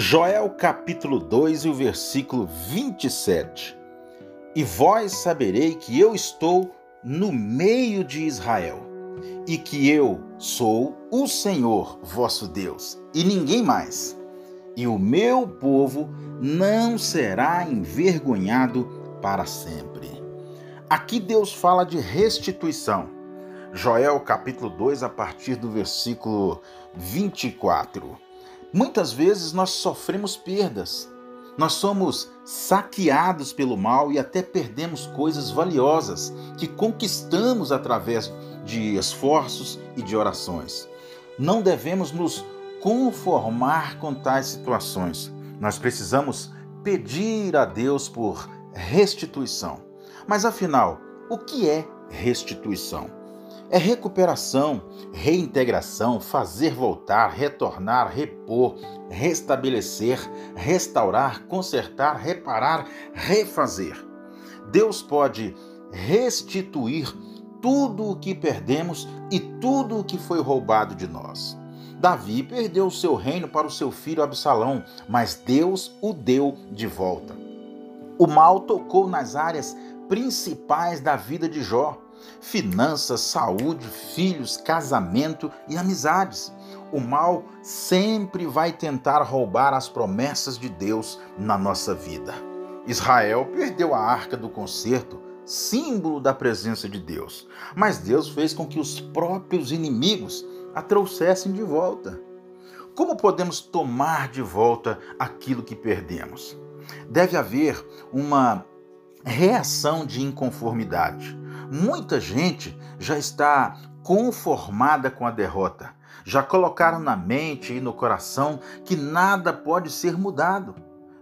Joel capítulo 2 e o versículo 27. E vós saberei que eu estou no meio de Israel, e que eu sou o Senhor vosso Deus, e ninguém mais. E o meu povo não será envergonhado para sempre. Aqui Deus fala de restituição. Joel capítulo 2, a partir do versículo 24. Muitas vezes nós sofremos perdas. Nós somos saqueados pelo mal e até perdemos coisas valiosas que conquistamos através de esforços e de orações. Não devemos nos conformar com tais situações. Nós precisamos pedir a Deus por restituição. Mas afinal, o que é restituição? É recuperação, reintegração, fazer voltar, retornar, repor, restabelecer, restaurar, consertar, reparar, refazer. Deus pode restituir tudo o que perdemos e tudo o que foi roubado de nós. Davi perdeu o seu reino para o seu filho Absalão, mas Deus o deu de volta. O mal tocou nas áreas principais da vida de Jó finanças, saúde, filhos, casamento e amizades. O mal sempre vai tentar roubar as promessas de Deus na nossa vida. Israel perdeu a arca do concerto, símbolo da presença de Deus, mas Deus fez com que os próprios inimigos a trouxessem de volta. Como podemos tomar de volta aquilo que perdemos? Deve haver uma reação de inconformidade. Muita gente já está conformada com a derrota. Já colocaram na mente e no coração que nada pode ser mudado.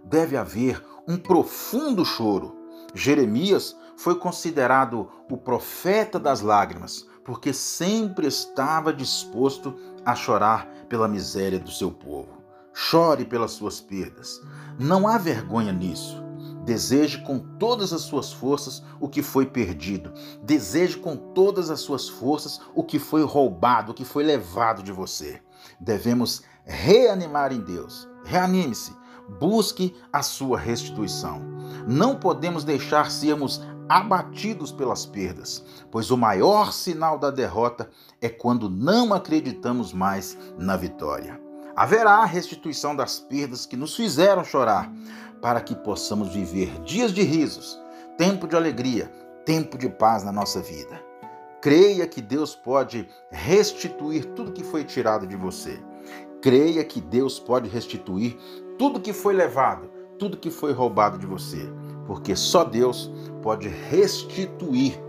Deve haver um profundo choro. Jeremias foi considerado o profeta das lágrimas, porque sempre estava disposto a chorar pela miséria do seu povo. Chore pelas suas perdas. Não há vergonha nisso. Deseje com todas as suas forças o que foi perdido. Deseje com todas as suas forças o que foi roubado, o que foi levado de você. Devemos reanimar em Deus. Reanime-se. Busque a sua restituição. Não podemos deixar sermos abatidos pelas perdas, pois o maior sinal da derrota é quando não acreditamos mais na vitória. Haverá restituição das perdas que nos fizeram chorar, para que possamos viver dias de risos, tempo de alegria, tempo de paz na nossa vida. Creia que Deus pode restituir tudo que foi tirado de você. Creia que Deus pode restituir tudo que foi levado, tudo que foi roubado de você, porque só Deus pode restituir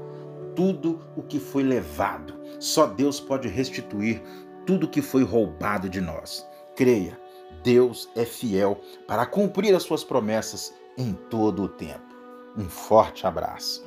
tudo o que foi levado. Só Deus pode restituir tudo que foi roubado de nós. Creia Deus é fiel para cumprir as suas promessas em todo o tempo. Um forte abraço.